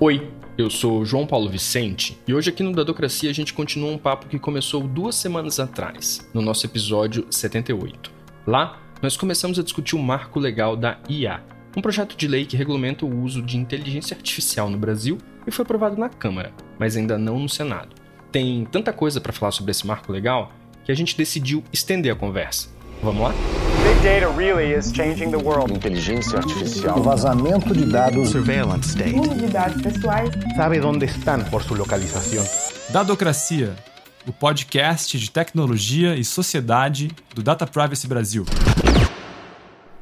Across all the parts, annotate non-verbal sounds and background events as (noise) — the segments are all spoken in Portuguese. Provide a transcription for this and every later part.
Oi, eu sou João Paulo Vicente e hoje aqui no Dadocracia a gente continua um papo que começou duas semanas atrás, no nosso episódio 78. Lá, nós começamos a discutir o marco legal da IA, um projeto de lei que regulamenta o uso de inteligência artificial no Brasil e foi aprovado na Câmara, mas ainda não no Senado. Tem tanta coisa para falar sobre esse marco legal que a gente decidiu estender a conversa. Vamos lá? Big data really is changing the world. Inteligência artificial. O vazamento de dados. Surveillance state. Uso de dados pessoais. Sabe onde estão por sua localização. Dadocracia, o podcast de tecnologia e sociedade do Data Privacy Brasil.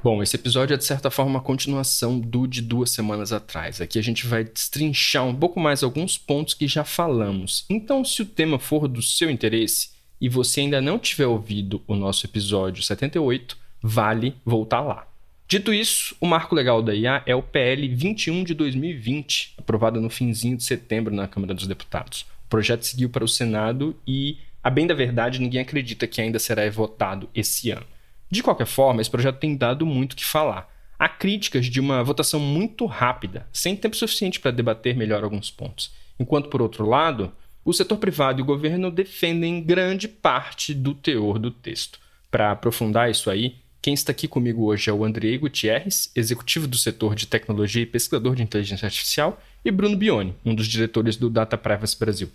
Bom, esse episódio é de certa forma uma continuação do de duas semanas atrás. Aqui a gente vai destrinchar um pouco mais alguns pontos que já falamos. Então, se o tema for do seu interesse e você ainda não tiver ouvido o nosso episódio 78, vale voltar lá. Dito isso, o marco legal da IA é o PL 21 de 2020, aprovado no finzinho de setembro na Câmara dos Deputados. O projeto seguiu para o Senado e, a bem da verdade, ninguém acredita que ainda será votado esse ano. De qualquer forma, esse projeto tem dado muito o que falar. Há críticas de uma votação muito rápida, sem tempo suficiente para debater melhor alguns pontos. Enquanto, por outro lado, o setor privado e o governo defendem grande parte do teor do texto. Para aprofundar isso aí, quem está aqui comigo hoje é o Andrei Gutierrez, executivo do setor de tecnologia e pesquisador de inteligência artificial, e Bruno Bione, um dos diretores do Data Privacy Brasil.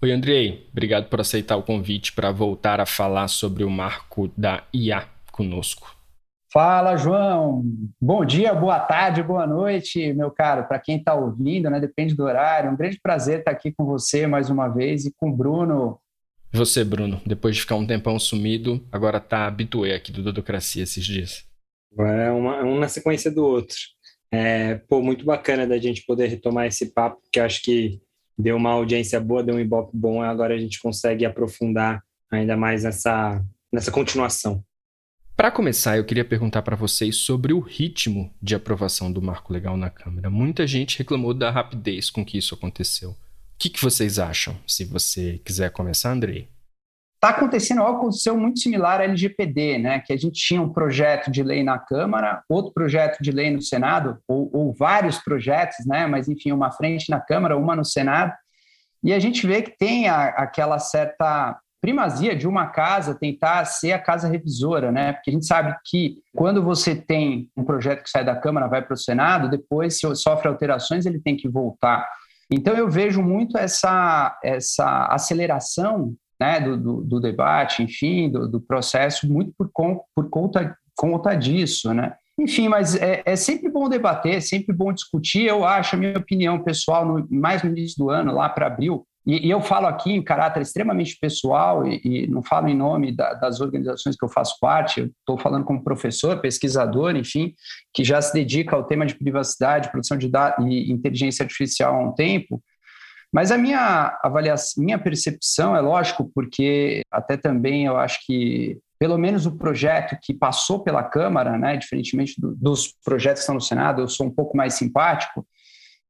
Oi, Andrei, obrigado por aceitar o convite para voltar a falar sobre o marco da IA conosco. Fala, João. Bom dia, boa tarde, boa noite, meu caro. Para quem está ouvindo, né, depende do horário. Um grande prazer estar aqui com você mais uma vez e com o Bruno você, Bruno, depois de ficar um tempão sumido, agora tá habituê aqui do Dodocracia esses dias. É uma, um na sequência do outro. É, pô, muito bacana da gente poder retomar esse papo, que acho que deu uma audiência boa, deu um ibope bom, agora a gente consegue aprofundar ainda mais nessa, nessa continuação. Para começar, eu queria perguntar para vocês sobre o ritmo de aprovação do marco legal na Câmara. Muita gente reclamou da rapidez com que isso aconteceu que, que vocês acham? Se você quiser começar, Andrei. Está acontecendo algo que aconteceu muito similar à LGPD, né? Que a gente tinha um projeto de lei na Câmara, outro projeto de lei no Senado, ou, ou vários projetos, né? Mas enfim, uma frente na Câmara, uma no Senado, e a gente vê que tem a, aquela certa primazia de uma casa tentar ser a casa revisora, né? Porque a gente sabe que quando você tem um projeto que sai da Câmara, vai para o Senado, depois se sofre alterações, ele tem que voltar. Então, eu vejo muito essa, essa aceleração né, do, do, do debate, enfim, do, do, processo, muito por, por conta, conta disso, né? Enfim, mas é, é, sempre bom debater, é sempre bom discutir. Eu acho, a minha opinião pessoal, no, mais no início do ano, lá para abril, e, e, eu falo aqui em caráter extremamente pessoal e, e não falo em nome da, das organizações que eu faço parte, estou falando como professor, pesquisador, enfim, que já se dedica ao tema de privacidade, produção de dados e inteligência artificial há um tempo. Mas a minha avaliação, minha percepção é lógico, porque até também eu acho que pelo menos o projeto que passou pela Câmara, né, diferentemente do, dos projetos que estão no Senado, eu sou um pouco mais simpático,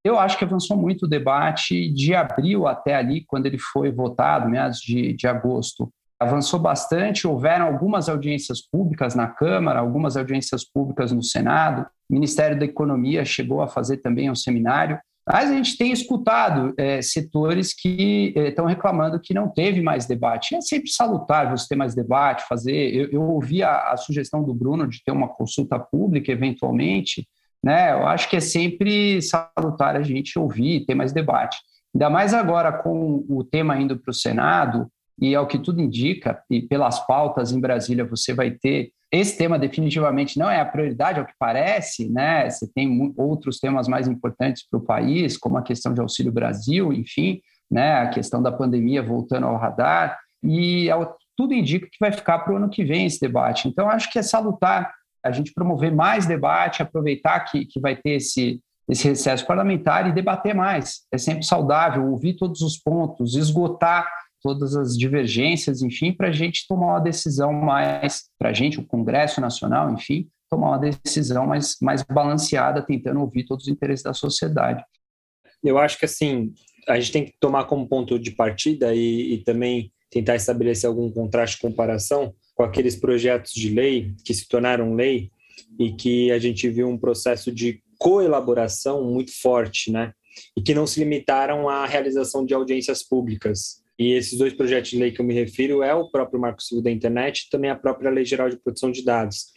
eu acho que avançou muito o debate de abril até ali, quando ele foi votado, meados de, de agosto. Avançou bastante, houveram algumas audiências públicas na Câmara, algumas audiências públicas no Senado. O Ministério da Economia chegou a fazer também um seminário. Mas a gente tem escutado é, setores que é, estão reclamando que não teve mais debate. É sempre salutar você ter mais debate, fazer. Eu, eu ouvi a, a sugestão do Bruno de ter uma consulta pública, eventualmente né? Eu acho que é sempre salutar a gente ouvir, ter mais debate. Ainda mais agora com o tema indo para o Senado, e ao que tudo indica, e pelas pautas em Brasília você vai ter. Esse tema definitivamente não é a prioridade, ao que parece, né? Você tem outros temas mais importantes para o país, como a questão de Auxílio Brasil, enfim, né? A questão da pandemia voltando ao radar, e ao, tudo indica que vai ficar para o ano que vem esse debate. Então, acho que é salutar a gente promover mais debate, aproveitar que, que vai ter esse, esse recesso parlamentar e debater mais. É sempre saudável ouvir todos os pontos, esgotar todas as divergências, enfim, para a gente tomar uma decisão mais, para a gente, o Congresso Nacional, enfim, tomar uma decisão mais, mais balanceada, tentando ouvir todos os interesses da sociedade. Eu acho que, assim, a gente tem que tomar como ponto de partida e, e também tentar estabelecer algum contraste comparação com aqueles projetos de lei que se tornaram lei e que a gente viu um processo de coelaboração muito forte, né? e que não se limitaram à realização de audiências públicas. E esses dois projetos de lei que eu me refiro é o próprio Marco Civil da Internet e também a própria Lei Geral de Proteção de Dados.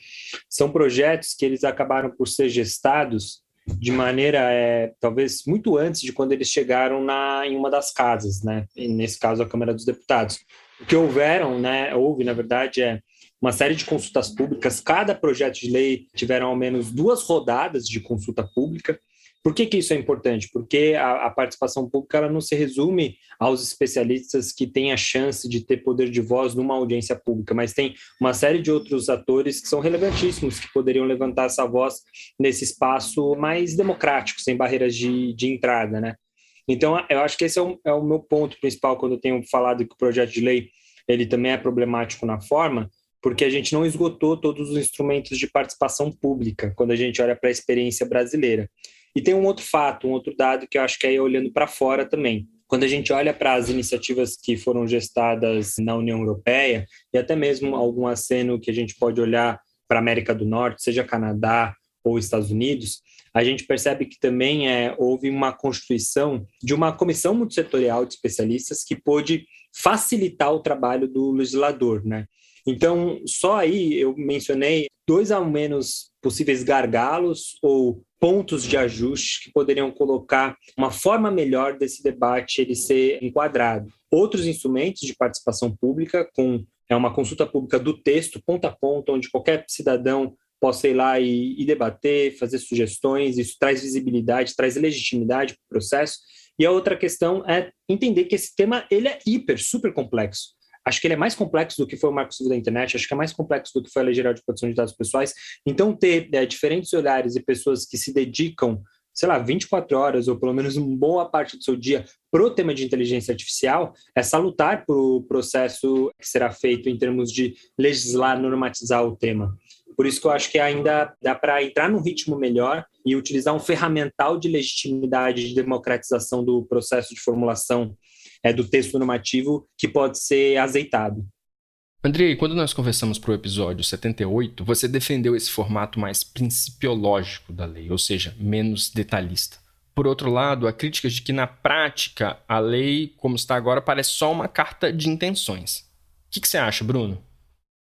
São projetos que eles acabaram por ser gestados de maneira é, talvez muito antes de quando eles chegaram na, em uma das casas, né? E nesse caso a Câmara dos Deputados. O que houveram, né? Houve na verdade é uma série de consultas públicas. Cada projeto de lei tiveram ao menos duas rodadas de consulta pública. Por que, que isso é importante? Porque a, a, participação pública ela não se resume aos especialistas que têm a chance de ter poder de voz numa audiência pública, mas tem uma série de outros atores que são relevantíssimos, que poderiam levantar essa voz nesse espaço mais democrático, sem barreiras de, de entrada. Né? Então, eu acho que esse é o, é o meu ponto principal quando eu tenho falado que o projeto de lei ele também é problemático na forma, porque a gente não esgotou todos os instrumentos de participação pública quando a gente olha para a experiência brasileira. E tem um outro fato, um outro dado que eu acho que é olhando para fora também. Quando a gente olha para as iniciativas que foram gestadas na União Europeia e até mesmo algum aceno que a gente pode olhar para a América do Norte, seja Canadá ou Estados Unidos, a gente percebe que também é, houve uma constituição de uma comissão multissetorial de especialistas que pôde facilitar o trabalho do legislador, né? Então, só aí eu mencionei dois ao menos possíveis gargalos ou pontos de ajuste que poderiam colocar uma forma melhor desse debate ele ser enquadrado. Outros instrumentos de participação pública, com é uma consulta pública do texto, ponta a ponta, onde qualquer cidadão possa ir lá e, e debater, fazer sugestões, isso traz visibilidade, traz legitimidade para o processo. E a outra questão é entender que esse tema ele é hiper, super complexo. Acho que ele é mais complexo do que foi o Marco Civil da Internet, acho que é mais complexo do que foi a Lei Geral de Proteção de Dados Pessoais. Então, ter é, diferentes olhares e pessoas que se dedicam, sei lá, 24 horas ou pelo menos uma boa parte do seu dia para o tema de inteligência artificial é salutar para o processo que será feito em termos de legislar, normatizar o tema. Por isso que eu acho que ainda dá para entrar num ritmo melhor e utilizar um ferramental de legitimidade, de democratização do processo de formulação é, do texto normativo que pode ser azeitado. Andrei, quando nós conversamos para o episódio 78, você defendeu esse formato mais principiológico da lei, ou seja, menos detalhista. Por outro lado, há críticas de que, na prática, a lei, como está agora, parece só uma carta de intenções. O que, que você acha, Bruno?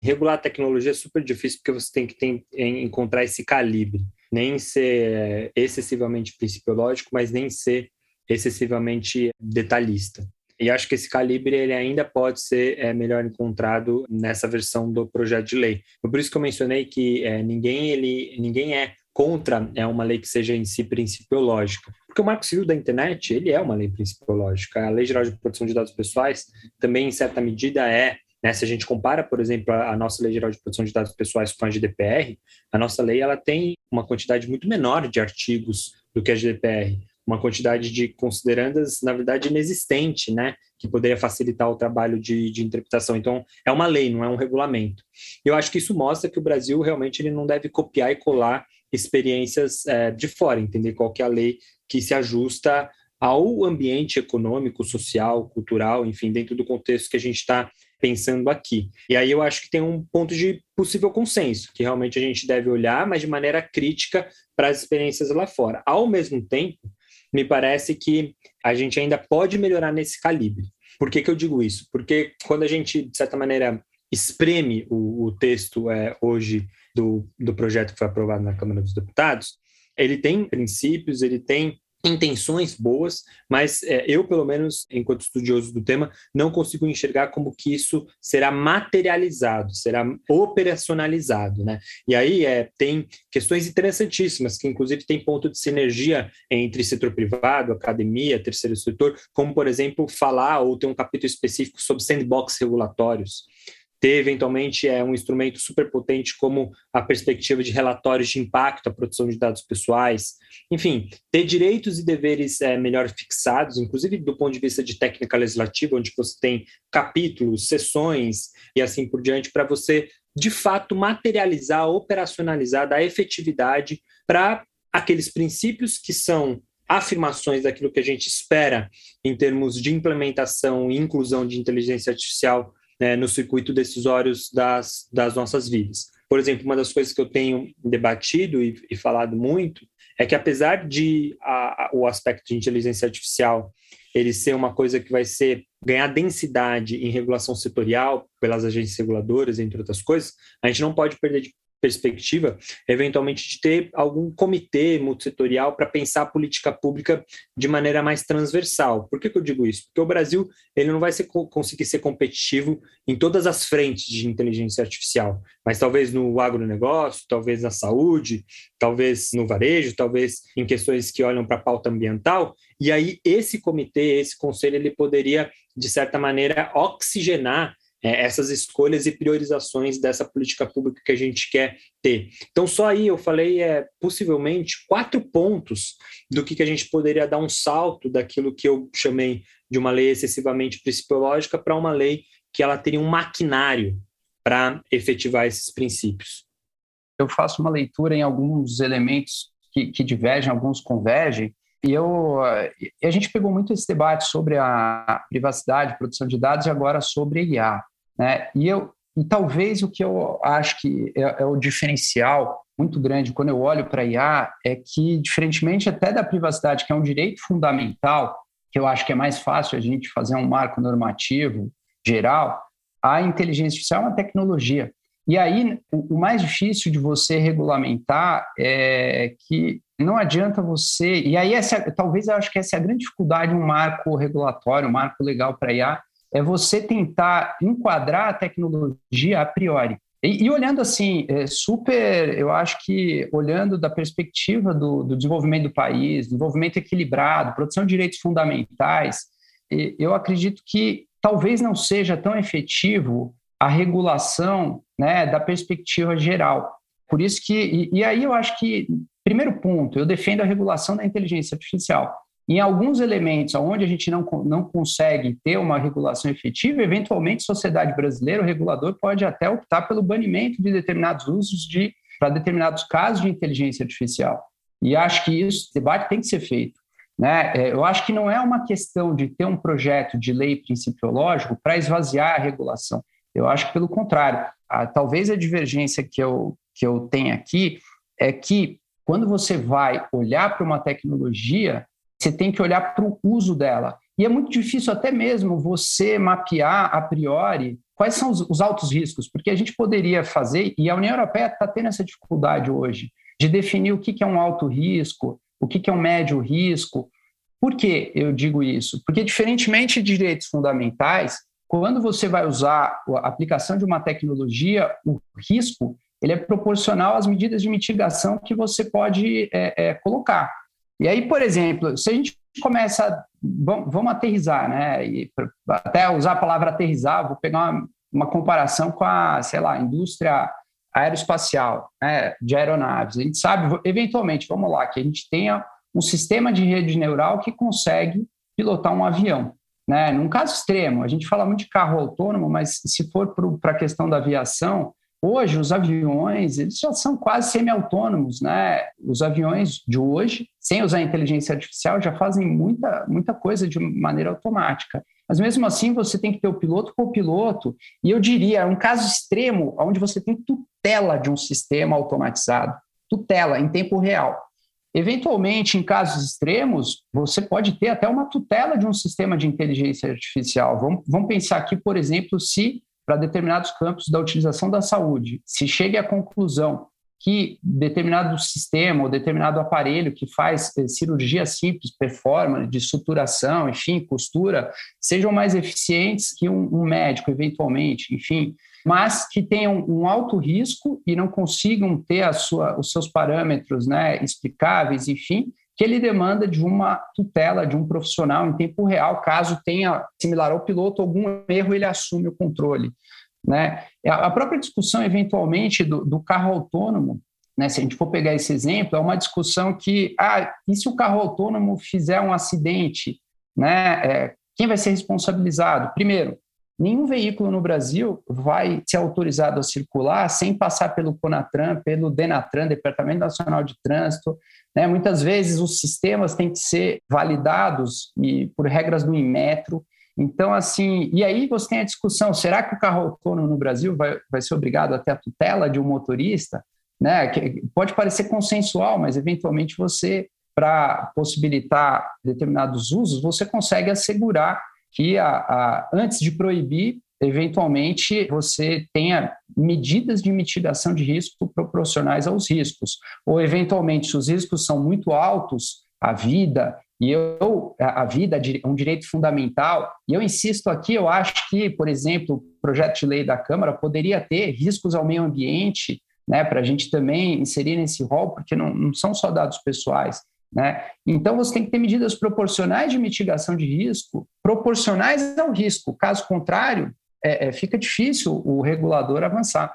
Regular a tecnologia é super difícil porque você tem que ter, encontrar esse calibre. Nem ser excessivamente principiológico, mas nem ser excessivamente detalhista. E acho que esse calibre ele ainda pode ser é, melhor encontrado nessa versão do projeto de lei. Por isso que eu mencionei que é, ninguém, ele, ninguém é contra é uma lei que seja em si principiológica. Porque o Marco Civil da Internet, ele é uma lei principiológica. A Lei Geral de Proteção de Dados Pessoais também, em certa medida, é. Né? Se a gente compara, por exemplo, a nossa Lei Geral de Proteção de Dados Pessoais com a GDPR, a nossa lei ela tem uma quantidade muito menor de artigos do que a GDPR uma quantidade de considerandas, na verdade, inexistente, né? Que poderia facilitar o trabalho de, de interpretação. Então, é uma lei, não é um regulamento. Eu acho que isso mostra que o Brasil realmente ele não deve copiar e colar experiências é, de fora, entender qual que é a lei que se ajusta ao ambiente econômico, social, cultural, enfim, dentro do contexto que a gente está pensando aqui. E aí eu acho que tem um ponto de possível consenso, que realmente a gente deve olhar, mas de maneira crítica para as experiências lá fora. Ao mesmo tempo, me parece que a gente ainda pode melhorar nesse calibre. Por que, que eu digo isso? Porque quando a gente, de certa maneira, espreme o, o texto é, hoje do, do projeto que foi aprovado na Câmara dos Deputados, ele tem princípios, ele tem intenções boas, mas é, eu, pelo menos, enquanto estudioso do tema, não consigo enxergar como que isso será materializado, será operacionalizado, né? E aí é, tem questões interessantíssimas, que inclusive tem ponto de sinergia entre setor privado, academia, terceiro setor, como, por exemplo, falar ou ter um capítulo específico sobre sandbox regulatórios ter eventualmente é um instrumento super potente como a perspectiva de relatórios de impacto, a produção de dados pessoais, enfim, ter direitos e deveres é, melhor fixados, inclusive do ponto de vista de técnica legislativa, onde você tem capítulos, sessões e assim por diante, para você de fato materializar, operacionalizar, dar efetividade para aqueles princípios que são afirmações daquilo que a gente espera em termos de implementação e inclusão de inteligência artificial né, no circuito decisórios das, das nossas vidas. Por exemplo, uma das coisas que eu tenho debatido e, e falado muito é que apesar de a, a, o aspecto de inteligência artificial ele ser uma coisa que vai ser ganhar densidade em regulação setorial pelas agências reguladoras, entre outras coisas, a gente não pode perder de perspectiva, eventualmente, de ter algum comitê multissetorial para pensar a política pública de maneira mais transversal. Por que, que eu digo isso? Porque o Brasil ele não vai ser, conseguir ser competitivo em todas as frentes de inteligência artificial, mas talvez no agronegócio, talvez na saúde, talvez no varejo, talvez em questões que olham para a pauta ambiental, e aí esse comitê, esse conselho, ele poderia, de certa maneira, oxigenar é, essas escolhas e priorizações dessa política pública que a gente quer ter. Então, só aí eu falei, é, possivelmente, quatro pontos do que, que a gente poderia dar um salto daquilo que eu chamei de uma lei excessivamente principiológica para uma lei que ela teria um maquinário para efetivar esses princípios. Eu faço uma leitura em alguns elementos que, que divergem, alguns convergem, e eu, a gente pegou muito esse debate sobre a privacidade, produção de dados e agora sobre IA. Né? E, eu, e talvez o que eu acho que é, é o diferencial muito grande quando eu olho para a IA é que, diferentemente até da privacidade, que é um direito fundamental, que eu acho que é mais fácil a gente fazer um marco normativo geral, a inteligência artificial é uma tecnologia. E aí, o, mais difícil de você regulamentar é que não adianta você. E aí, essa, talvez eu acho que essa é a grande dificuldade um marco regulatório, um marco legal para IA, é você tentar enquadrar a tecnologia a priori. E, e olhando assim, é super, eu acho que olhando da perspectiva do, do desenvolvimento do país, desenvolvimento equilibrado, produção de direitos fundamentais, eu acredito que talvez não seja tão efetivo a regulação né, da perspectiva geral. Por isso que, e, e aí eu acho que, primeiro ponto, eu defendo a regulação da inteligência artificial. Em alguns elementos onde a gente não, não consegue ter uma regulação efetiva, eventualmente, sociedade brasileira, o regulador pode até optar pelo banimento de determinados usos de para determinados casos de inteligência artificial. E acho que isso, debate tem que ser feito. Né? É, eu acho que não é uma questão de ter um projeto de lei principiológico para esvaziar a regulação. Eu acho que, pelo contrário, a, talvez a divergência que eu, que eu tenho aqui é que, quando você vai olhar para uma tecnologia, você tem que olhar para o uso dela. E é muito difícil até mesmo você mapear a priori quais são os, os altos riscos, porque a gente poderia fazer, e a União Europeia está tendo essa dificuldade hoje, de definir o que, que é um alto risco, o que, que é um médio risco. Por que eu digo isso? Porque, diferentemente de direitos fundamentais, quando você vai usar a aplicação de uma tecnologia, o risco ele é proporcional às medidas de mitigação que você pode é, é, colocar. E aí, por exemplo, se a gente começa, vamos, vamos aterrizar, né? E até usar a palavra aterrizar, vou pegar uma, uma comparação com a, sei lá, indústria aeroespacial, né, de aeronaves. A gente sabe, eventualmente, vamos lá, que a gente tenha um sistema de rede neural que consegue pilotar um avião. Né? Num caso extremo, a gente fala muito de carro autônomo, mas se for para a questão da aviação, Hoje, os aviões eles já são quase semi-autônomos. Né? Os aviões de hoje, sem usar inteligência artificial, já fazem muita, muita coisa de maneira automática. Mas mesmo assim, você tem que ter o piloto com o piloto. E eu diria, é um caso extremo, onde você tem tutela de um sistema automatizado tutela em tempo real. Eventualmente, em casos extremos, você pode ter até uma tutela de um sistema de inteligência artificial. Vamos, vamos pensar aqui, por exemplo, se para determinados campos da utilização da saúde, se chegue à conclusão que determinado sistema ou determinado aparelho que faz eh, cirurgia simples, performance, de suturação, enfim, costura, sejam mais eficientes que um, um médico, eventualmente, enfim, mas que tenham um alto risco e não consigam ter sua, os seus parâmetros né, explicáveis, enfim, que ele demanda de uma tutela de um profissional em tempo real, caso tenha, similar ao piloto, algum erro, ele assume o controle. Né? A própria discussão, eventualmente, do, do carro autônomo, né, se a gente for pegar esse exemplo, é uma discussão que, ah, e se o carro autônomo fizer um acidente, né, é, quem vai ser responsabilizado? Primeiro, nenhum veículo no Brasil vai ser autorizado a circular sem passar pelo CONATRAN, pelo DENATRAN, Departamento Nacional de Trânsito, né? Muitas vezes os sistemas têm que ser validados e por regras do Inmetro. Então, assim, e aí você tem a discussão: será que o carro autônomo no Brasil vai, vai ser obrigado a ter a tutela de um motorista? né? Que pode parecer consensual, mas eventualmente você, para possibilitar determinados usos, você consegue assegurar que a, a, antes de proibir, eventualmente você tenha medidas de mitigação de risco proporcionais aos riscos. Ou, eventualmente, se os riscos são muito altos, a vida, e eu, a vida é um direito fundamental, e eu insisto aqui, eu acho que, por exemplo, o projeto de lei da Câmara poderia ter riscos ao meio ambiente, né, para a gente também inserir nesse rol, porque não, não são só dados pessoais. Né? Então, você tem que ter medidas proporcionais de mitigação de risco, proporcionais ao risco. Caso contrário, é, é, fica difícil o regulador avançar.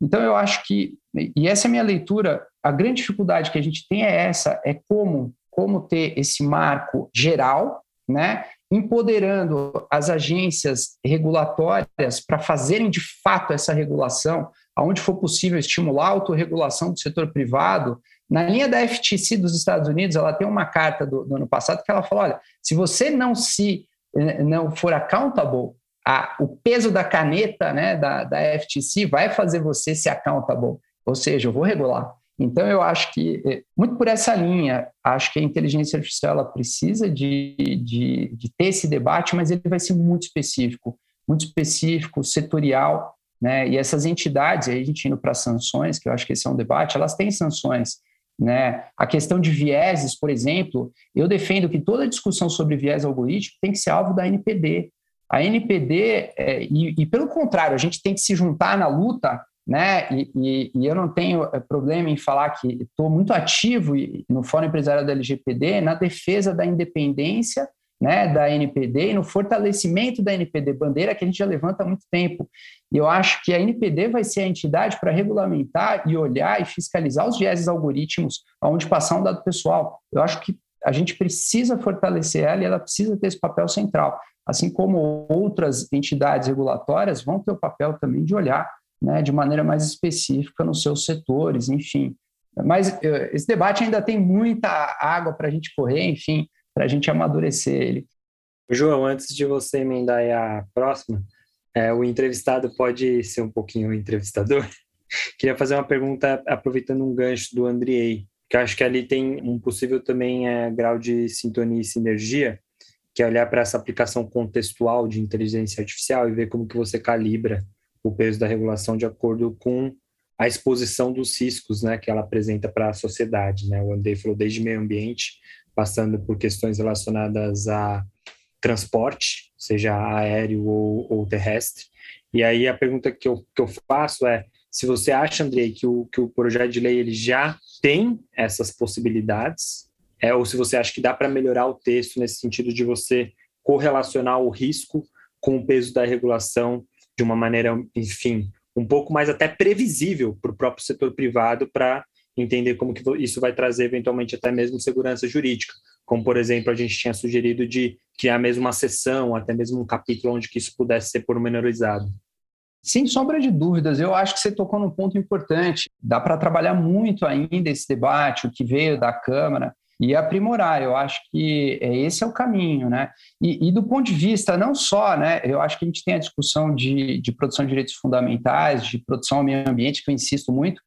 Então, eu acho que, e essa é a minha leitura, a grande dificuldade que a gente tem é essa, é como, como ter esse marco geral, né, empoderando as agências regulatórias para fazerem de fato essa regulação, aonde for possível estimular a autorregulação do setor privado. Na linha da FTC dos Estados Unidos, ela tem uma carta do, do ano passado que ela fala, olha, se você não se eh, não for accountable, a, o peso da caneta né, da, da FTC vai fazer você ser accountable, ou seja, eu vou regular. Então, eu acho que, eh, muito por essa linha, acho que a inteligência artificial ela precisa de, de, de ter esse debate, mas ele vai ser muito específico, muito específico, setorial, né? E essas entidades, aí a gente indo para sanções, que eu acho que esse é um debate, elas têm sanções. Né? A questão de vieses, por exemplo, eu defendo que toda discussão sobre viés algorítmico tem que ser alvo da NPD. A NPD, é, e, e, pelo contrário, a gente tem que se juntar na luta, né? E, e, e eu não tenho é, problema em falar que estou muito ativo no Fórum Empresarial da LGPD na defesa da independência né, da NPD e no fortalecimento da NPD, bandeira que a gente já levanta há muito tempo. E eu acho que a NPD vai ser a entidade para regulamentar e olhar e fiscalizar os vieses algoritmos aonde passar um dado pessoal. Eu acho que a gente precisa fortalecer ela e ela precisa ter esse papel central assim como outras entidades regulatórias vão ter o papel também de olhar né, de maneira mais específica nos seus setores, enfim. Mas eh, esse debate ainda tem muita água para a gente correr, enfim, para a gente amadurecer ele. João, antes de você emendar a próxima, é, o entrevistado pode ser um pouquinho o entrevistador. (laughs) Queria fazer uma pergunta aproveitando um gancho do Andriei, que acho que ali tem um possível também é, grau de sintonia e sinergia, que é olhar para essa aplicação contextual de inteligência artificial e ver como que você calibra o peso da regulação de acordo com a exposição dos riscos né, que ela apresenta para a sociedade. Né? O Andrei falou desde meio ambiente, passando por questões relacionadas a transporte, seja aéreo ou, ou terrestre. E aí a pergunta que eu, que eu faço é se você acha, Andrei, que o, que o projeto de lei ele já tem essas possibilidades é, ou se você acha que dá para melhorar o texto nesse sentido de você correlacionar o risco com o peso da regulação de uma maneira, enfim, um pouco mais até previsível para o próprio setor privado para entender como que isso vai trazer eventualmente até mesmo segurança jurídica, como por exemplo a gente tinha sugerido de criar mesmo uma sessão, até mesmo um capítulo onde que isso pudesse ser pormenorizado. Sem sombra de dúvidas, eu acho que você tocou num ponto importante. Dá para trabalhar muito ainda esse debate, o que veio da Câmara, e aprimorar. Eu acho que é, esse é o caminho, né? E, e, do ponto de vista não só, né? Eu acho que a gente tem a discussão de, de produção de direitos fundamentais, de produção ao meio ambiente, que eu insisto muito,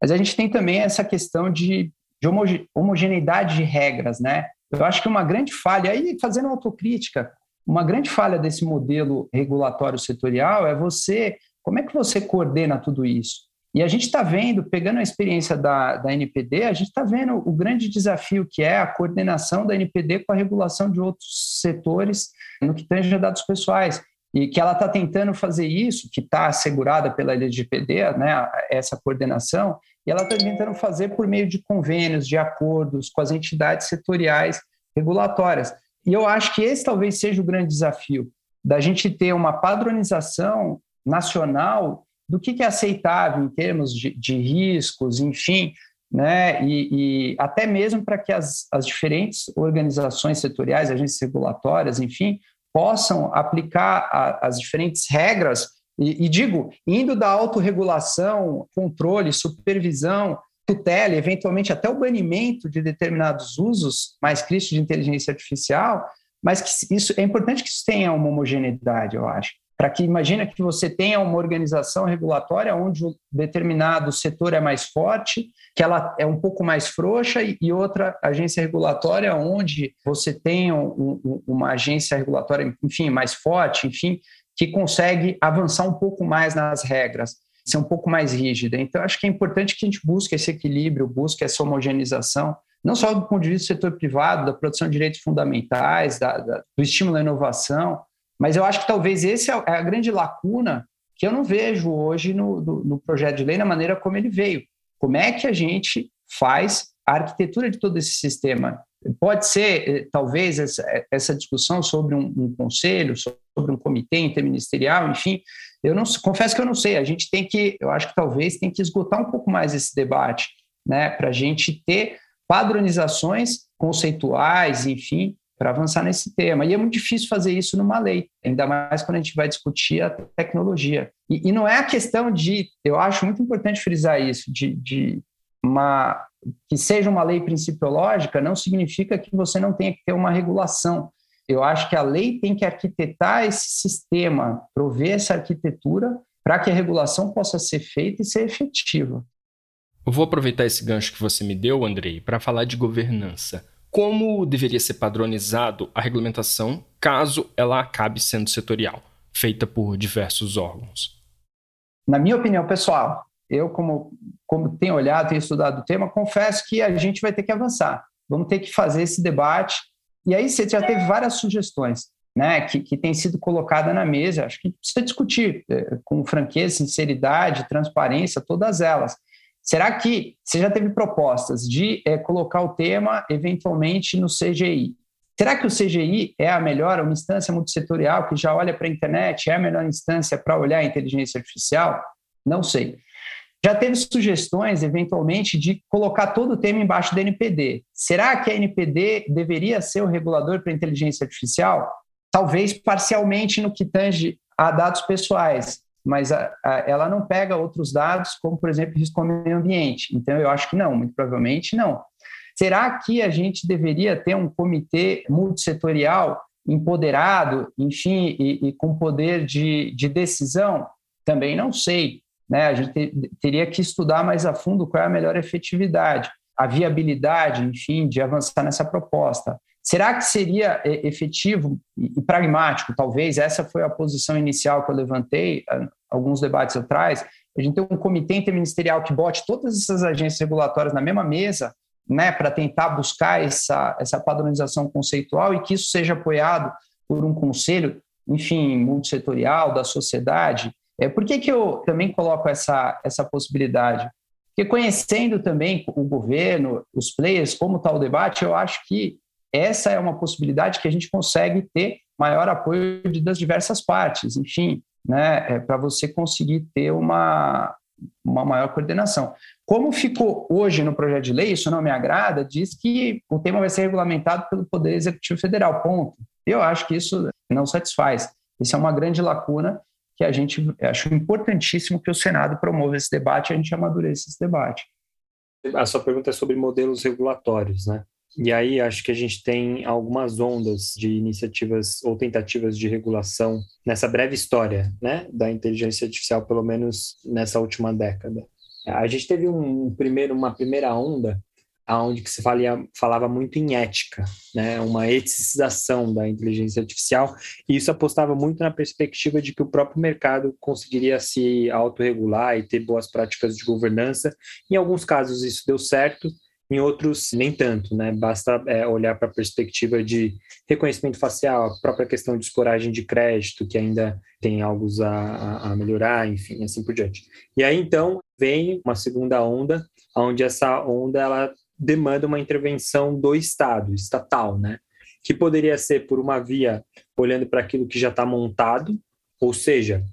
mas a gente tem também essa questão de, de homogeneidade de regras, né? Eu acho que uma grande falha, aí fazendo autocrítica, uma grande falha desse modelo regulatório setorial é você, como é que você coordena tudo isso? E a gente está vendo, pegando a experiência da, da NPD, a gente está vendo o grande desafio que é a coordenação da NPD com a regulação de outros setores no que tange a dados pessoais. E que ela está tentando fazer isso, que está assegurada pela LGPD, né, essa coordenação, e ela está tentando fazer por meio de convênios, de acordos com as entidades setoriais regulatórias. E eu acho que esse talvez seja o grande desafio, da gente ter uma padronização nacional do que, é aceitável em termos de, de riscos, enfim, né? E, e até mesmo para que as, as diferentes organizações setoriais, agências regulatórias, enfim, possam aplicar a, as diferentes regras e, e, digo, indo da autorregulação, controle, supervisão, tutela, eventualmente até o banimento de determinados usos mais críticos de inteligência artificial, mas que isso é importante que isso tenha uma homogeneidade, eu acho. para que imagina que você tenha uma organização regulatória onde um determinado setor é mais forte, que ela é um pouco mais frouxa, e outra agência regulatória onde você tem um, um, uma agência regulatória, enfim, mais forte, enfim, que consegue avançar um pouco mais nas regras, ser um pouco mais rígida. Então, acho que é importante que a gente busque esse equilíbrio, busque essa homogeneização, não só do ponto de vista do setor privado, da produção de direitos fundamentais, da, da, do estímulo à inovação, mas eu acho que talvez esse é, é a grande lacuna que eu não vejo hoje no, no, no projeto de lei, na maneira como ele veio. Como é que a gente faz a arquitetura de todo esse sistema? Pode ser, eh, talvez, essa, essa discussão sobre um, um, conselho, sobre um comitê interministerial, enfim, eu não confesso que eu não sei. A gente tem que, eu acho que talvez tem que esgotar um pouco mais esse debate, né, para a gente ter padronizações conceituais, enfim, para avançar nesse tema. E é muito difícil fazer isso numa lei, ainda mais quando a gente vai discutir a tecnologia. E, e não é a questão de, eu acho muito importante frisar isso, de, de uma que seja uma lei principiológica não significa que você não tenha que ter uma regulação. Eu acho que a lei tem que arquitetar esse sistema, prover essa arquitetura para que a regulação possa ser feita e ser efetiva. Eu vou aproveitar esse gancho que você me deu, Andrei, para falar de governança. Como deveria ser padronizado a regulamentação caso ela acabe sendo setorial, feita por diversos órgãos? Na minha opinião pessoal, eu, como, como tenho olhado, tenho estudado o tema, confesso que a gente vai ter que avançar. Vamos ter que fazer esse debate. E aí você já teve várias sugestões né, que, que têm sido colocadas na mesa. Acho que precisa discutir eh, com franqueza, sinceridade, transparência, todas elas. Será que você já teve propostas de é, colocar o tema eventualmente no CGI? Será que o CGI é a melhor, uma instância multissetorial que já olha para a internet, é a melhor instância para olhar a inteligência artificial? Não sei. Já teve sugestões, eventualmente, de colocar todo o tema embaixo da NPD. Será que a NPD deveria ser o regulador para inteligência artificial? Talvez parcialmente no que tange a dados pessoais, mas a, a, ela não pega outros dados, como, por exemplo, risco ao meio ambiente. Então, eu acho que não, muito provavelmente não. Será que a gente deveria ter um comitê multissetorial empoderado, enfim, e, e com poder de, de, decisão? Também não sei. Né? A gente te, teria que estudar mais a fundo qual é a melhor efetividade, a viabilidade, enfim, de avançar nessa proposta. Será que seria é, efetivo e pragmático? Talvez essa foi a posição inicial que eu levantei alguns debates atrás. A gente tem um comitê interministerial que bote todas essas agências regulatórias na mesma mesa, né, para tentar buscar essa, essa padronização conceitual e que isso seja apoiado por um conselho, enfim, multissetorial da sociedade. É, por que, que eu também coloco essa, essa possibilidade? Porque conhecendo também o governo, os players, como está o debate, eu acho que essa é uma possibilidade que a gente consegue ter maior apoio das diversas partes, enfim, né, é, para você conseguir ter uma, uma maior coordenação. Como ficou hoje no projeto de lei, isso não me agrada, diz que o tema vai ser regulamentado pelo Poder Executivo Federal, ponto. Eu acho que isso não satisfaz. Isso é uma grande lacuna que a gente acho importantíssimo que o Senado promova esse debate e a gente amadureça esse debate. A sua pergunta é sobre modelos regulatórios, né? E aí acho que a gente tem algumas ondas de iniciativas ou tentativas de regulação nessa breve história né, da inteligência artificial, pelo menos nessa última década. A gente teve um primeiro, uma primeira onda onde que se falia, falava muito em ética, né, uma eticização da inteligência artificial, e isso apostava muito na perspectiva de que o próprio mercado conseguiria se autorregular e ter boas práticas de governança. Em alguns casos isso deu certo, em outros nem tanto, né? Basta é, olhar para a perspectiva de reconhecimento facial, a própria questão de escoragem de crédito, que ainda tem algo a, a melhorar, enfim, assim por diante. E aí então vem uma segunda onda, onde essa onda ela demanda uma intervenção do Estado, estatal, né? Que poderia ser por uma via olhando para aquilo que já está montado, ou seja,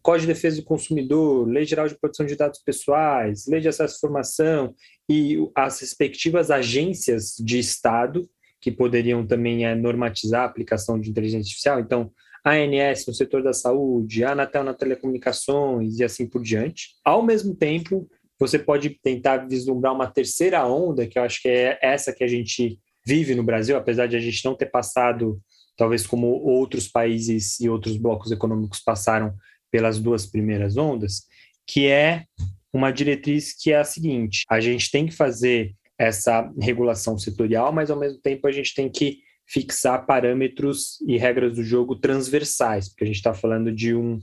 Código de Defesa do Consumidor, Lei Geral de Proteção de Dados Pessoais, Lei de Acesso à Informação e as respectivas agências de Estado que poderiam também é, normatizar a aplicação de inteligência artificial. Então, a ANS no setor da saúde, a Anatel na telecomunicações e assim por diante. Ao mesmo tempo, você pode tentar vislumbrar uma terceira onda, que eu acho que é essa que a gente vive no Brasil, apesar de a gente não ter passado talvez como outros países e outros blocos econômicos passaram pelas duas primeiras ondas, que é uma diretriz que é a seguinte: a gente tem que fazer essa regulação setorial, mas ao mesmo tempo a gente tem que fixar parâmetros e regras do jogo transversais, porque a gente está falando de um,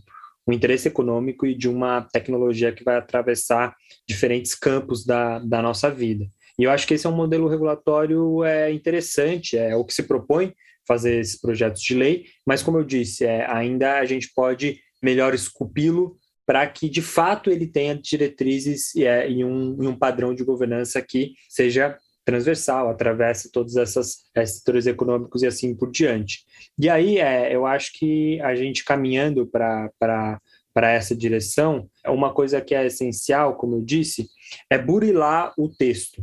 um interesse econômico e de uma tecnologia que vai atravessar diferentes campos da, da nossa vida. E eu acho que esse é um modelo regulatório é interessante, é o que se propõe fazer esses projetos de lei, mas como eu disse, é, ainda a gente pode melhor esculpi-lo para que de fato ele tenha diretrizes e, é, e, um, e um padrão de governança que seja transversal, atravessa todos esses setores econômicos e assim por diante. E aí, é, eu acho que a gente caminhando para para essa direção, uma coisa que é essencial, como eu disse, é burilar o texto.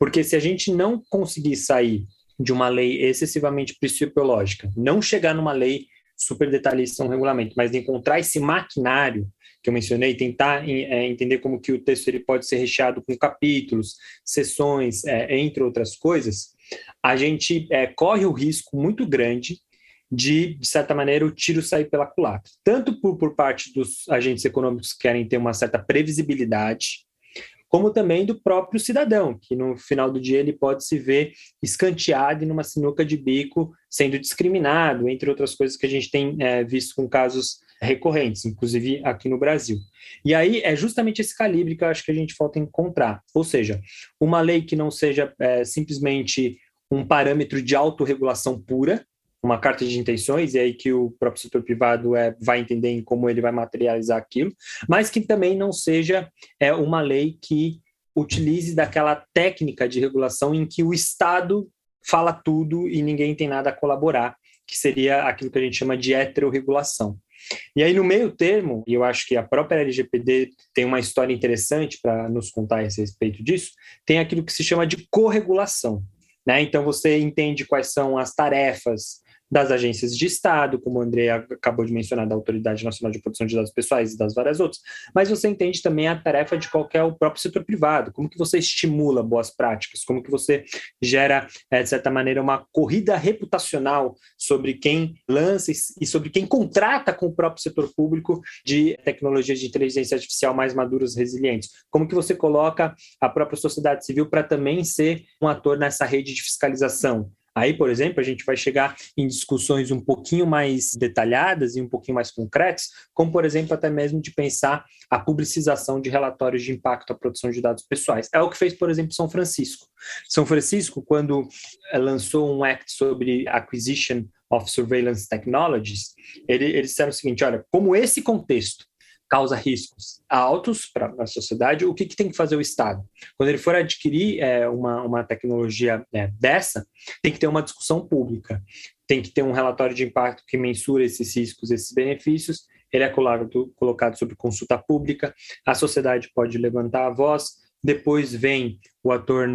Porque se a gente não conseguir sair de uma lei excessivamente principiológica, não chegar numa lei super detalhista, um regulamento, mas encontrar esse maquinário que eu mencionei, tentar é, entender como que o texto ele pode ser recheado com capítulos, sessões, é, entre outras coisas, a gente é, corre o risco muito grande de, de certa maneira, o tiro sair pela culatra. Tanto por, por parte dos agentes econômicos que querem ter uma certa previsibilidade, como também do próprio cidadão, que no final do dia ele pode se ver escanteado numa sinuca de bico, sendo discriminado, entre outras coisas que a gente tem é, visto com casos recorrentes, inclusive aqui no Brasil. E aí é justamente esse calibre que eu acho que a gente falta encontrar, ou seja, uma lei que não seja é, simplesmente um parâmetro de autorregulação pura, uma carta de intenções, e aí que o próprio setor privado é, vai entender em como ele vai materializar aquilo, mas que também não seja é, uma lei que utilize daquela técnica de regulação em que o Estado fala tudo e ninguém tem nada a colaborar, que seria aquilo que a gente chama de heterorregulação. E aí, no meio termo, e eu acho que a própria LGPD tem uma história interessante para nos contar a respeito disso, tem aquilo que se chama de corregulação. Né? Então, você entende quais são as tarefas, das agências de Estado, como o André acabou de mencionar, da Autoridade Nacional de Proteção de Dados Pessoais e das várias outras, mas você entende também a tarefa de qualquer o próprio setor privado, como que você estimula boas práticas, como que você gera, é, de certa maneira, uma corrida reputacional sobre quem lança e sobre quem contrata com o próprio setor público de tecnologias de inteligência artificial mais maduras e resilientes, como que você coloca a própria sociedade civil para também ser um ator nessa rede de fiscalização, Aí, por exemplo, a gente vai chegar em discussões um pouquinho mais detalhadas e um pouquinho mais concretas, como, por exemplo, até mesmo de pensar a publicização de relatórios de impacto à produção de dados pessoais. É o que fez, por exemplo, São Francisco. São Francisco, quando eh, lançou um act sobre acquisition of surveillance technologies, ele, eles disseram o seguinte: olha, como esse contexto causa riscos altos para a sociedade, o que, que, tem que fazer o Estado? Quando ele for adquirir é, uma, uma tecnologia é, dessa, tem que ter uma discussão pública, tem que ter um relatório de impacto que mensura esses riscos, esses benefícios, ele é colocado, colocado sobre consulta pública, a sociedade pode levantar a voz, depois vem o ator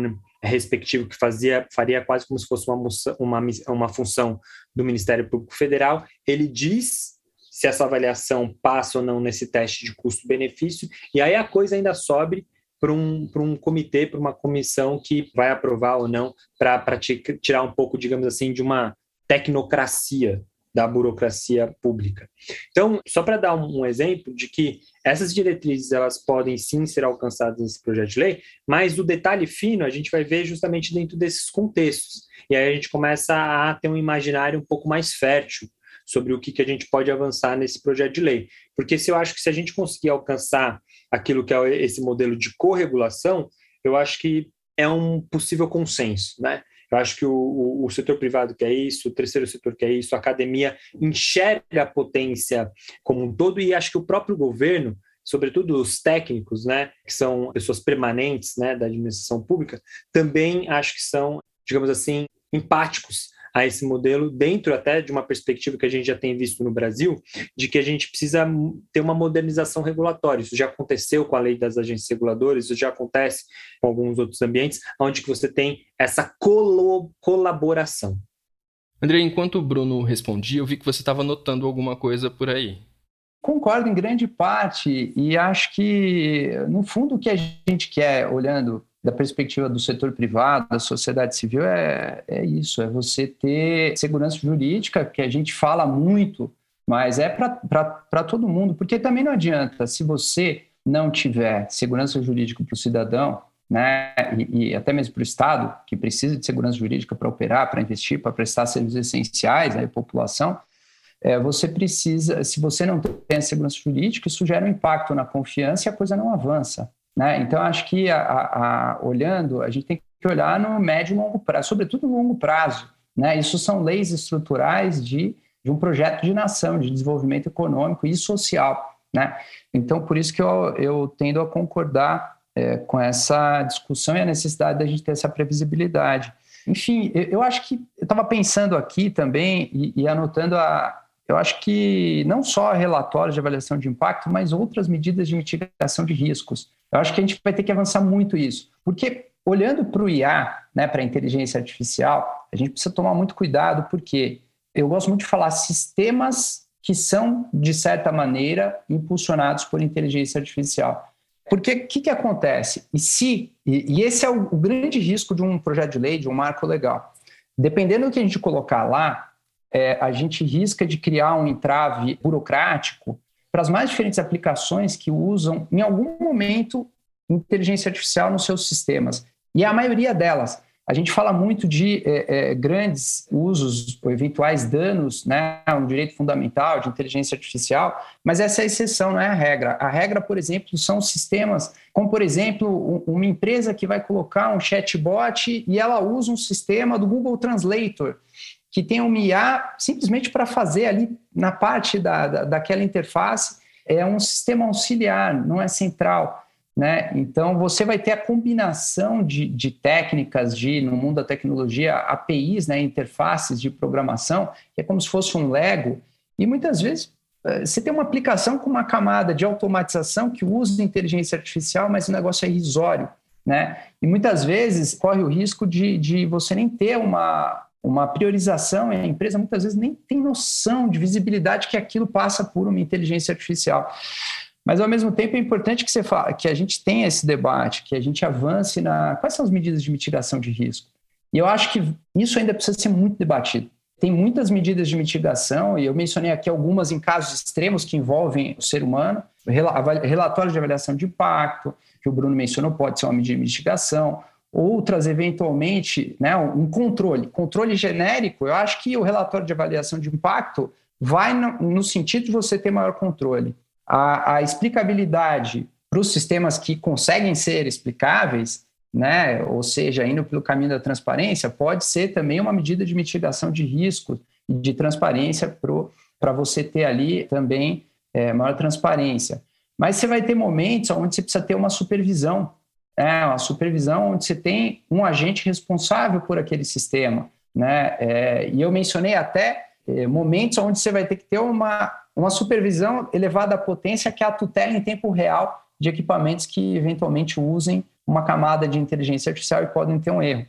respectivo que fazia faria quase como se fosse uma, uma, uma função do Ministério Público Federal, ele diz se essa avaliação passa ou não nesse teste de custo-benefício, e aí a coisa ainda sobe para um, um comitê, para uma comissão que vai aprovar ou não, para tirar um pouco, digamos assim, de uma tecnocracia da burocracia pública. Então, só para dar um, um, exemplo de que essas diretrizes elas podem sim ser alcançadas nesse projeto de lei, mas o detalhe fino a gente vai ver justamente dentro desses contextos. E aí a gente começa a ter um imaginário um pouco mais fértil sobre o que, que a gente pode avançar nesse projeto de lei. Porque se eu acho que se a gente conseguir alcançar aquilo que é esse modelo de corregulação, eu acho que é um possível consenso, né? Eu acho que o, o, o, setor privado quer isso, o terceiro setor quer isso, a academia enxerga a potência como um todo e acho que o próprio governo, sobretudo os técnicos, né, que são pessoas permanentes, né, da administração pública, também acho que são, digamos assim, empáticos a esse modelo, dentro até de uma perspectiva que a gente já tem visto no Brasil, de que a gente precisa ter uma modernização regulatória. Isso já aconteceu com a lei das agências reguladoras, isso já acontece com alguns outros ambientes, onde que você tem essa colo colaboração. André, enquanto o Bruno respondia, eu vi que você estava anotando alguma coisa por aí. Concordo em grande parte e acho que, no fundo, o que a gente quer, olhando da perspectiva do setor privado, da sociedade civil, é, é isso: é você ter segurança jurídica, que a gente fala muito, mas é para todo mundo, porque também não adianta, se você não tiver segurança jurídica para o cidadão, né, e, e até mesmo para o Estado, que precisa de segurança jurídica para operar, para investir, para prestar serviços essenciais à população, é, você precisa, se você não tem segurança jurídica, isso gera um impacto na confiança e a coisa não avança. Né? Então, acho que, a, a, a, olhando, a gente tem que olhar no médio e longo prazo, sobretudo no longo prazo. Né? Isso são leis estruturais de, de um projeto de nação, de desenvolvimento econômico e social. Né? Então, por isso que eu, eu tendo a concordar é, com essa discussão e a necessidade da gente ter essa previsibilidade. Enfim, eu, eu acho que eu estava pensando aqui também e, e, anotando a. Eu acho que não só relatórios de avaliação de impacto, mas outras medidas de mitigação de riscos. Eu acho que a gente vai ter que avançar muito isso, porque olhando para o IA, né, para a inteligência artificial, a gente precisa tomar muito cuidado, porque eu gosto muito de falar sistemas que são, de certa maneira, impulsionados por inteligência artificial. Porque o que, que acontece? E se, e, e esse é o, o, grande risco de um projeto de lei, de um marco legal. Dependendo do que a gente colocar lá, é, a gente risca de criar um entrave burocrático para as mais diferentes aplicações que usam, em algum momento, inteligência artificial nos seus sistemas. E a maioria delas a gente fala muito de é, é, grandes usos eventuais danos né, um direito fundamental de inteligência artificial, mas essa é a exceção, não é a regra. A regra, por exemplo, são sistemas, como por exemplo, uma empresa que vai colocar um chatbot e ela usa um sistema do Google Translator, que tem um IA simplesmente para fazer ali na parte da, da, daquela interface, é um sistema auxiliar, não é central. Né? Então, você vai ter a combinação de, de, técnicas de, no mundo da tecnologia, APIs, né, interfaces de programação, que é como se fosse um Lego, e muitas vezes eh, você tem uma aplicação com uma camada de automatização que usa inteligência artificial, mas o negócio é irrisório. Né? E muitas vezes corre o risco de, de você nem ter uma, uma priorização, e a empresa muitas vezes nem tem noção de visibilidade que aquilo passa por uma inteligência artificial. Mas, ao mesmo tempo, é importante que, você fala, que a gente tenha esse debate, que a gente avance na. Quais são as medidas de mitigação de risco? E eu acho que isso ainda precisa ser muito debatido. Tem muitas medidas de mitigação, e eu mencionei aqui algumas em casos extremos que envolvem o ser humano. Relatório de avaliação de impacto, que o Bruno mencionou, pode ser uma medida de mitigação. Outras, eventualmente, né, um controle. Controle genérico, eu acho que o relatório de avaliação de impacto vai no, no sentido de você ter maior controle a, a explicabilidade para os sistemas que conseguem ser explicáveis, né, ou seja, indo pelo caminho da transparência, pode ser também uma medida de mitigação de risco e de transparência para você ter ali também é, maior transparência. Mas você vai ter momentos onde você precisa ter uma supervisão, né, uma supervisão onde você tem um agente responsável por aquele sistema. Né, é, e eu mencionei até é, momentos onde você vai ter que ter uma uma supervisão elevada à potência que é a tutela em tempo real de equipamentos que eventualmente usem uma camada de inteligência artificial e podem ter um erro.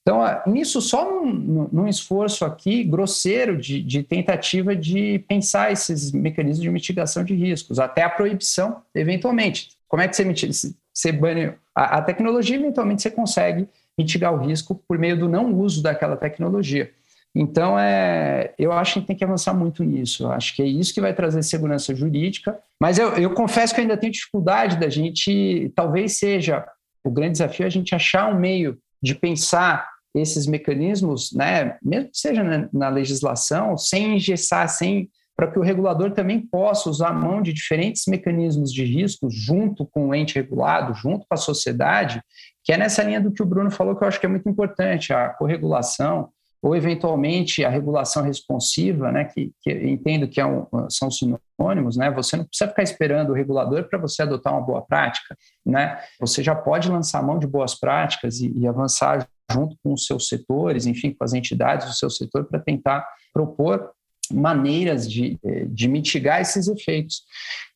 Então, nisso, só num, num esforço aqui grosseiro de, de, tentativa de pensar esses mecanismos de mitigação de riscos, até a proibição, eventualmente. Como é que você mitiga? Você bane a, a tecnologia, eventualmente você consegue mitigar o risco por meio do não uso daquela tecnologia. Então, é, eu acho que tem que avançar muito nisso. Eu acho que é isso que vai trazer segurança jurídica. Mas eu, eu confesso que ainda tenho dificuldade da gente, talvez seja o grande desafio, a gente achar um meio de pensar esses mecanismos, né, mesmo que seja na, na legislação, sem engessar, sem para que o regulador também possa usar a mão de diferentes mecanismos de risco junto com o ente regulado, junto com a sociedade, que é nessa linha do que o Bruno falou, que eu acho que é muito importante, a corregulação, ou eventualmente a regulação responsiva, né, que, que entendo que é um, são sinônimos, né, você não precisa ficar esperando o regulador para você adotar uma boa prática, né, você já pode lançar mão de boas práticas e, e avançar junto com os seus setores, enfim, com as entidades do seu setor para tentar propor maneiras de, de mitigar esses efeitos.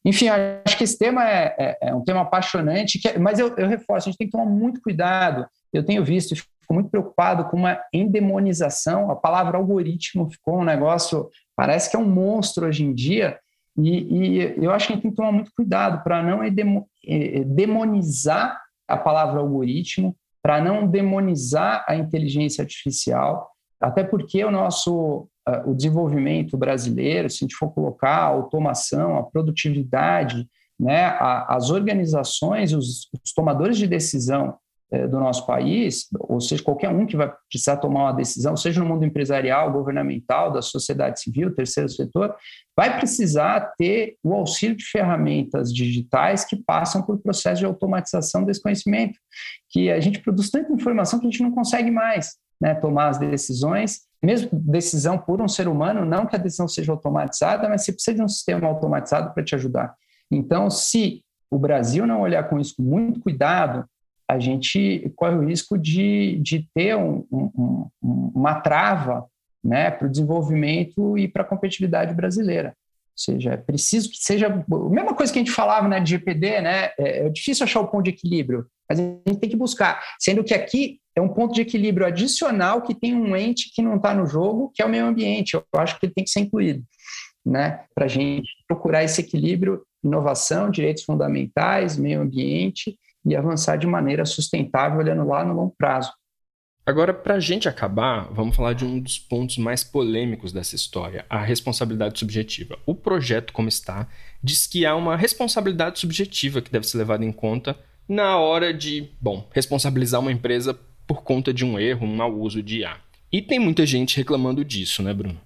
Enfim, acho que esse tema é, é, é um tema apaixonante, que, é, mas eu, eu reforço, a gente tem que tomar muito cuidado. Eu tenho visto ficou muito preocupado com uma endemonização. A palavra algoritmo ficou um negócio, parece que é um monstro hoje em dia. E, e eu acho que a gente tem que tomar muito cuidado para não demonizar a palavra algoritmo, para não demonizar a inteligência artificial, até porque o nosso o desenvolvimento brasileiro, se a gente for colocar a automação, a produtividade, né, a, as organizações, os, os tomadores de decisão eh, do nosso país, ou seja, qualquer um que vai precisar tomar uma decisão, seja no mundo empresarial, governamental, da sociedade civil, terceiro setor, vai precisar ter o auxílio de ferramentas digitais que passam por processo de automatização desse conhecimento, que a gente produz tanta informação que a gente não consegue mais né, tomar as decisões, mesmo decisão por um ser humano, não que a decisão seja automatizada, mas você precisa de um sistema automatizado para te ajudar. Então, se o Brasil não olhar com isso com muito cuidado, a gente corre o risco de, de ter um, um, uma trava né, para o desenvolvimento e para a competitividade brasileira. Ou seja, é preciso que seja. A mesma coisa que a gente falava né, de GPD, né, é, é difícil achar o ponto de equilíbrio, mas a gente tem que buscar. Sendo que aqui é um ponto de equilíbrio adicional que tem um ente que não está no jogo, que é o meio ambiente. Eu acho que ele tem que ser incluído né, para a gente procurar esse equilíbrio, inovação, direitos fundamentais, meio ambiente e avançar de maneira sustentável, olhando lá no longo prazo. Agora, para a gente acabar, vamos falar de um dos pontos mais polêmicos dessa história, a responsabilidade subjetiva. O projeto, como está, diz que há uma responsabilidade subjetiva que deve ser levada em conta na hora de, bom, responsabilizar uma empresa por conta de um erro, um mau uso de IA. E tem muita gente reclamando disso, né, Bruno?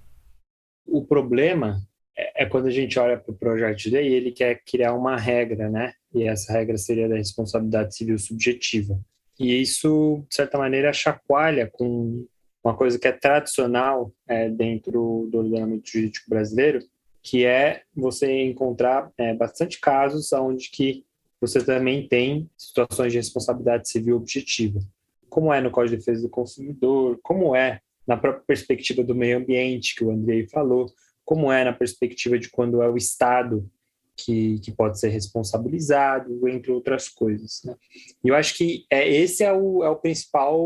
O problema é, é quando a gente olha para o projeto de lei, ele quer criar uma regra, né? E essa regra seria da responsabilidade civil subjetiva. E isso, de certa maneira, chacoalha com uma coisa que é tradicional é, dentro do ordenamento jurídico brasileiro, que é você encontrar é, bastante casos onde que você também tem situações de responsabilidade civil objetiva, como é no Código de Defesa do Consumidor, como é na própria perspectiva do meio ambiente, que o Andrei falou, como é na perspectiva de quando é o Estado que, que pode ser responsabilizado, entre outras coisas. Né? E eu acho que é, esse é o, é o principal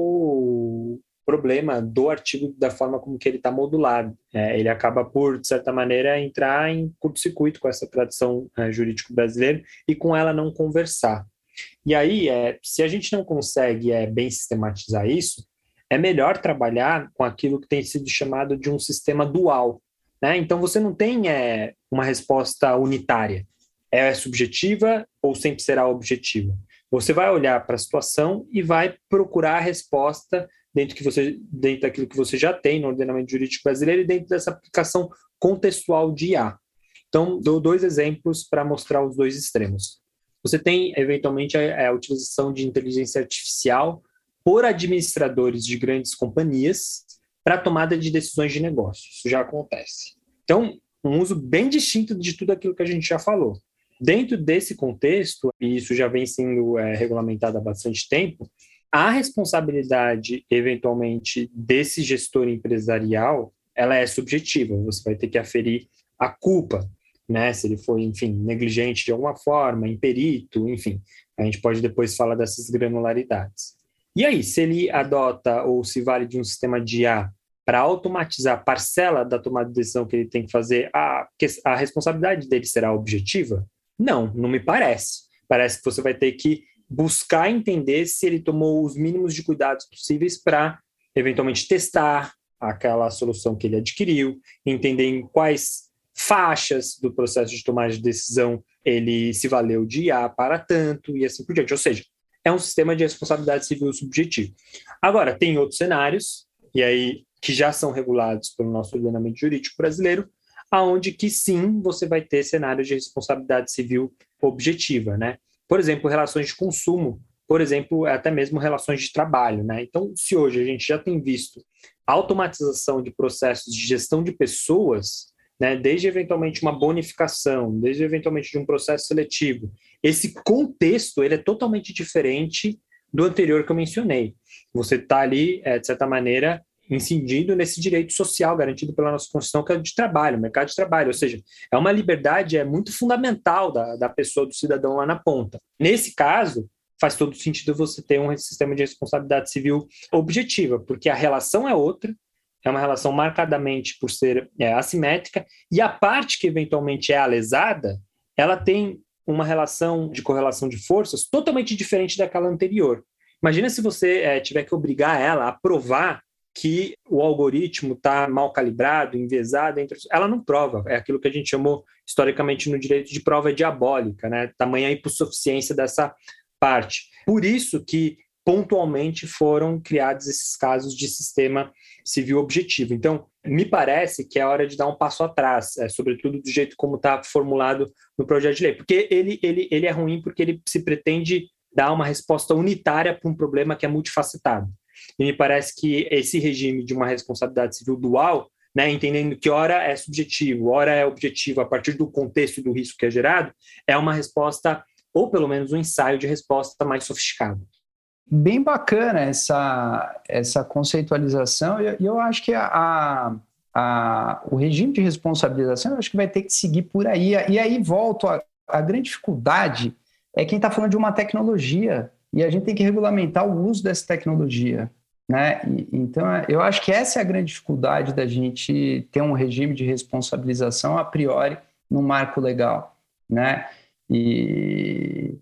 problema do artigo da forma como que ele está modulado. É, ele acaba por, de certa maneira, entrar em curto-circuito com essa tradição é, jurídico brasileira e com ela não conversar. E aí, é, se a gente não consegue é, bem sistematizar isso, é melhor trabalhar com aquilo que tem sido chamado de um sistema dual, né? Então, você não tem é, uma resposta unitária. É subjetiva ou sempre será objetiva. Você vai olhar para a situação e vai procurar a resposta dentro, que você, dentro daquilo que você já tem no ordenamento jurídico brasileiro e dentro dessa aplicação contextual de IA. Então, dou dois exemplos para mostrar os dois extremos. Você tem, eventualmente, a, a utilização de inteligência artificial por administradores de grandes companhias para tomada de decisões de negócio. Isso já acontece. Então, um uso bem distinto de tudo aquilo que a gente já falou. Dentro desse contexto, e isso já vem sendo é, regulamentado há bastante tempo, a responsabilidade, eventualmente, desse gestor empresarial, ela é subjetiva. Você vai ter que aferir a culpa, né? Se ele foi, enfim, negligente de alguma forma, imperito, enfim. A gente pode depois falar dessas granularidades. E aí, se ele adota ou se vale de um sistema de IA para automatizar a parcela da tomada de decisão que ele tem que fazer, a, a responsabilidade dele será objetiva? Não, não me parece. Parece que você vai ter que buscar entender se ele tomou os mínimos de cuidados possíveis para, eventualmente, testar aquela solução que ele adquiriu, entender em quais faixas do processo de tomada de decisão ele se valeu de IA para tanto e assim por diante. Ou seja, é um sistema de responsabilidade civil subjetivo. Agora, tem outros cenários, e aí que já são regulados pelo nosso ordenamento jurídico brasileiro, aonde que sim você vai ter cenários de responsabilidade civil objetiva, né? Por exemplo, relações de consumo, por exemplo, até mesmo relações de trabalho, né? Então, se hoje a gente já tem visto automatização de processos de gestão de pessoas, né, desde eventualmente uma bonificação, desde eventualmente de um processo seletivo, esse contexto ele é totalmente diferente do anterior que eu mencionei. Você está ali, é, de certa maneira, incidindo nesse direito social garantido pela nossa Constituição, que é de trabalho, mercado de trabalho. Ou seja, é uma liberdade é muito fundamental da, da pessoa, do cidadão lá na ponta. Nesse caso, faz todo sentido você ter um sistema de responsabilidade civil objetiva, porque a relação é outra, é uma relação marcadamente por ser é, assimétrica, e a parte que eventualmente é alesada, ela tem uma relação de correlação de forças totalmente diferente daquela anterior. Imagina se você é, tiver que obrigar ela a provar que o algoritmo está mal calibrado, entre... ela não prova. É aquilo que a gente chamou historicamente no direito de prova diabólica, né? Tamanha hipossuficiência dessa parte. Por isso que pontualmente foram criados esses casos de sistema civil objetivo. Então, me parece que é hora de dar um passo atrás, é, sobretudo do jeito como está formulado no projeto de lei, porque ele, ele, ele é ruim porque ele se pretende dar uma resposta unitária para um problema que é multifacetado. E me parece que esse regime de uma responsabilidade civil dual, né, entendendo que ora é subjetivo, ora é objetivo a partir do contexto do risco que é gerado, é uma resposta, ou pelo menos um ensaio de resposta mais sofisticado bem bacana essa, essa conceitualização, e eu, eu, acho que a, a, o regime de responsabilização eu acho que vai ter que seguir por aí. E aí volto, a, a grande dificuldade é quem está falando de uma tecnologia, e a gente tem que regulamentar o uso dessa tecnologia. Né? Então, eu acho que essa é a grande dificuldade da gente ter um regime de responsabilização a priori no marco legal. Né? E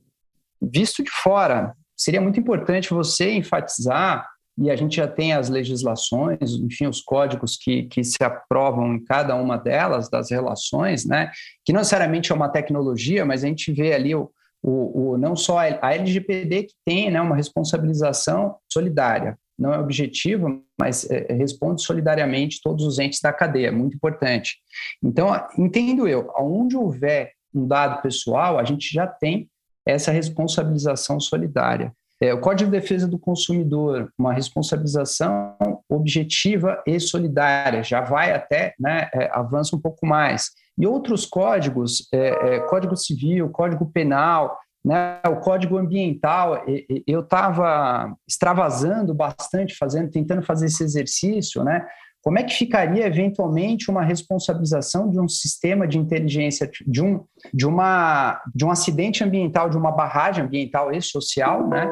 visto de fora, seria muito importante você enfatizar, e a gente já tem as legislações, enfim, os códigos que, que se aprovam em cada uma delas, das relações, né? que não necessariamente é uma tecnologia, mas a gente vê ali o, o, o não só a LGPD que tem né, uma responsabilização solidária, não é objetivo, mas é, responde solidariamente todos os entes da cadeia, muito importante. Então, entendo eu, onde houver um dado pessoal, a gente já tem essa responsabilização solidária. É, o Código de Defesa do Consumidor, uma responsabilização objetiva e solidária, já vai até, né, é, avança um pouco mais. E outros códigos, é, é Código Civil, Código Penal, né, o Código Ambiental, eu estava extravasando bastante, fazendo, tentando fazer esse exercício, né, como é que ficaria eventualmente uma responsabilização de um sistema de inteligência de um de uma de um acidente ambiental, de uma barragem ambiental e social, né?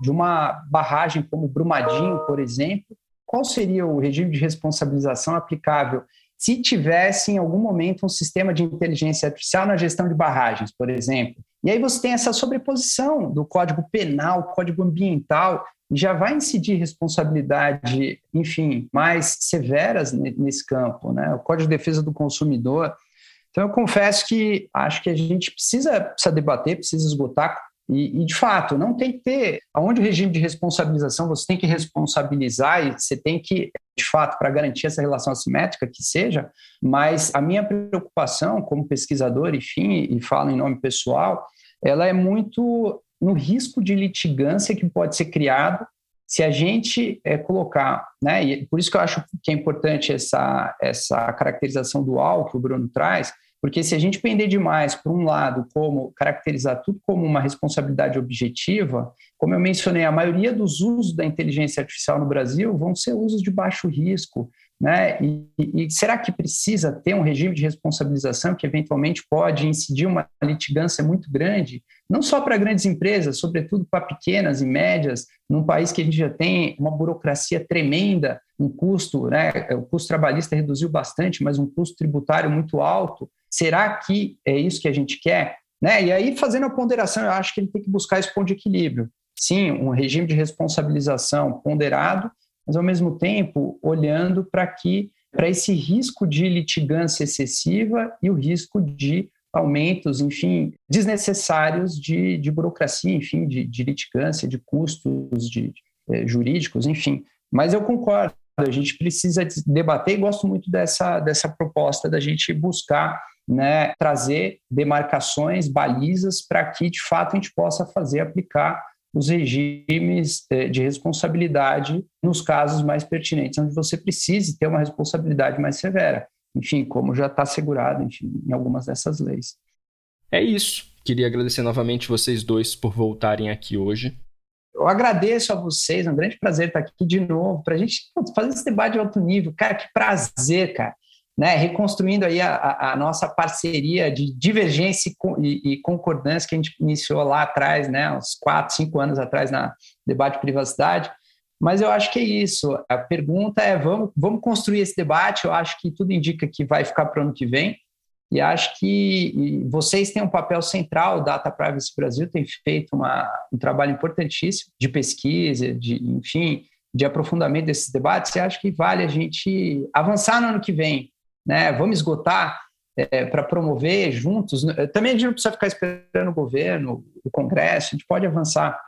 De uma barragem como Brumadinho, por exemplo, qual seria o regime de responsabilização aplicável se tivesse em algum momento um sistema de inteligência artificial na gestão de barragens, por exemplo? E aí você tem essa sobreposição do Código Penal, Código Ambiental, já vai incidir responsabilidade, enfim, mais severas nesse campo, né? O Código de Defesa do Consumidor. Então, eu confesso que acho que a gente precisa, precisa debater, precisa esgotar, e, e, de fato, não tem que ter. Onde o regime de responsabilização, você tem que responsabilizar e você tem que, de fato, para garantir essa relação assimétrica que seja, mas a minha preocupação como pesquisador, enfim, e falo em nome pessoal, ela é muito no risco de litigância que pode ser criado se a gente é, colocar, né, e por isso que eu acho que é importante essa, essa caracterização dual que o Bruno traz, porque se a gente pender demais, por um lado, como caracterizar tudo como uma responsabilidade objetiva, como eu mencionei, a maioria dos usos da inteligência artificial no Brasil vão ser usos de baixo risco, né? E, e, será que precisa ter um regime de responsabilização que eventualmente pode incidir uma litigância muito grande, não só para grandes empresas, sobretudo para pequenas e médias, num país que a gente já tem uma burocracia tremenda, um custo, né? O custo trabalhista reduziu bastante, mas um custo tributário muito alto. Será que é isso que a gente quer? Né? E aí, fazendo a ponderação, eu acho que ele tem que buscar esse ponto de equilíbrio. Sim, um regime de responsabilização ponderado, mas ao mesmo tempo olhando para que para esse risco de litigância excessiva e o risco de aumentos, enfim, desnecessários de, de burocracia, enfim, de, de litigância, de custos de, eh, jurídicos, enfim. Mas eu concordo, a gente precisa debater e gosto muito dessa, dessa proposta da gente buscar né, trazer demarcações, balizas, para que, de fato, a gente possa fazer aplicar os regimes é, de responsabilidade nos casos mais pertinentes, onde você precise ter uma responsabilidade mais severa. Enfim, como já está assegurado enfim, em algumas dessas leis. É isso. Queria agradecer novamente vocês dois por voltarem aqui hoje. Eu agradeço a vocês, é um grande prazer estar aqui de novo, para a gente fazer esse debate de alto nível. Cara, que prazer, cara né, reconstruindo aí a, a, nossa parceria de divergência e, concordância que a gente iniciou lá atrás, né, uns quatro, cinco anos atrás na debate de privacidade. Mas eu acho que é isso. A pergunta é: vamos, vamos construir esse debate? Eu acho que tudo indica que vai ficar para o ano que vem. E acho que vocês têm um papel central, o Data Privacy Brasil tem feito uma, um trabalho importantíssimo de pesquisa, de, enfim, de aprofundamento desses debates, e acho que vale a gente avançar no ano que vem. Né? Vamos esgotar é, para promover juntos. Também a gente não precisa ficar esperando o governo, o Congresso, a gente pode avançar.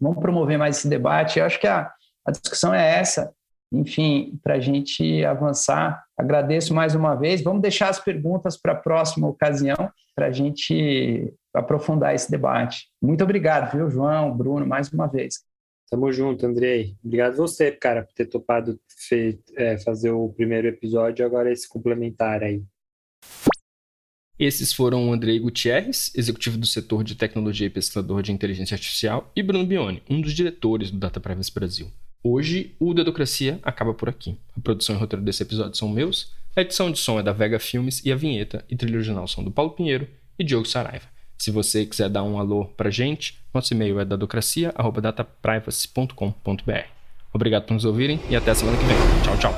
Vamos promover mais esse debate. Eu acho que a, a discussão é essa enfim, para a gente avançar. Agradeço mais uma vez. Vamos deixar as perguntas para a próxima ocasião, para a gente aprofundar esse debate. Muito obrigado, viu, João, Bruno, mais uma vez. Tamo junto, Andrei. Obrigado você, cara, por ter topado é, fazer o primeiro episódio, agora esse complementar aí. Esses foram o Andrei Gutierrez, executivo do setor de tecnologia e pesquisador de inteligência artificial, e Bruno Bione, um dos diretores do Data Privacy Brasil. Hoje, o Dedocracia acaba por aqui. A produção e roteiro desse episódio são meus, a edição de som é da Vega Filmes e a vinheta e trilha original são do Paulo Pinheiro e Diogo Saraiva. Se você quiser dar um alô pra gente, nosso e-mail é dadocracia.dataprivacy.com.br. Obrigado por nos ouvirem e até semana que vem. Tchau, tchau.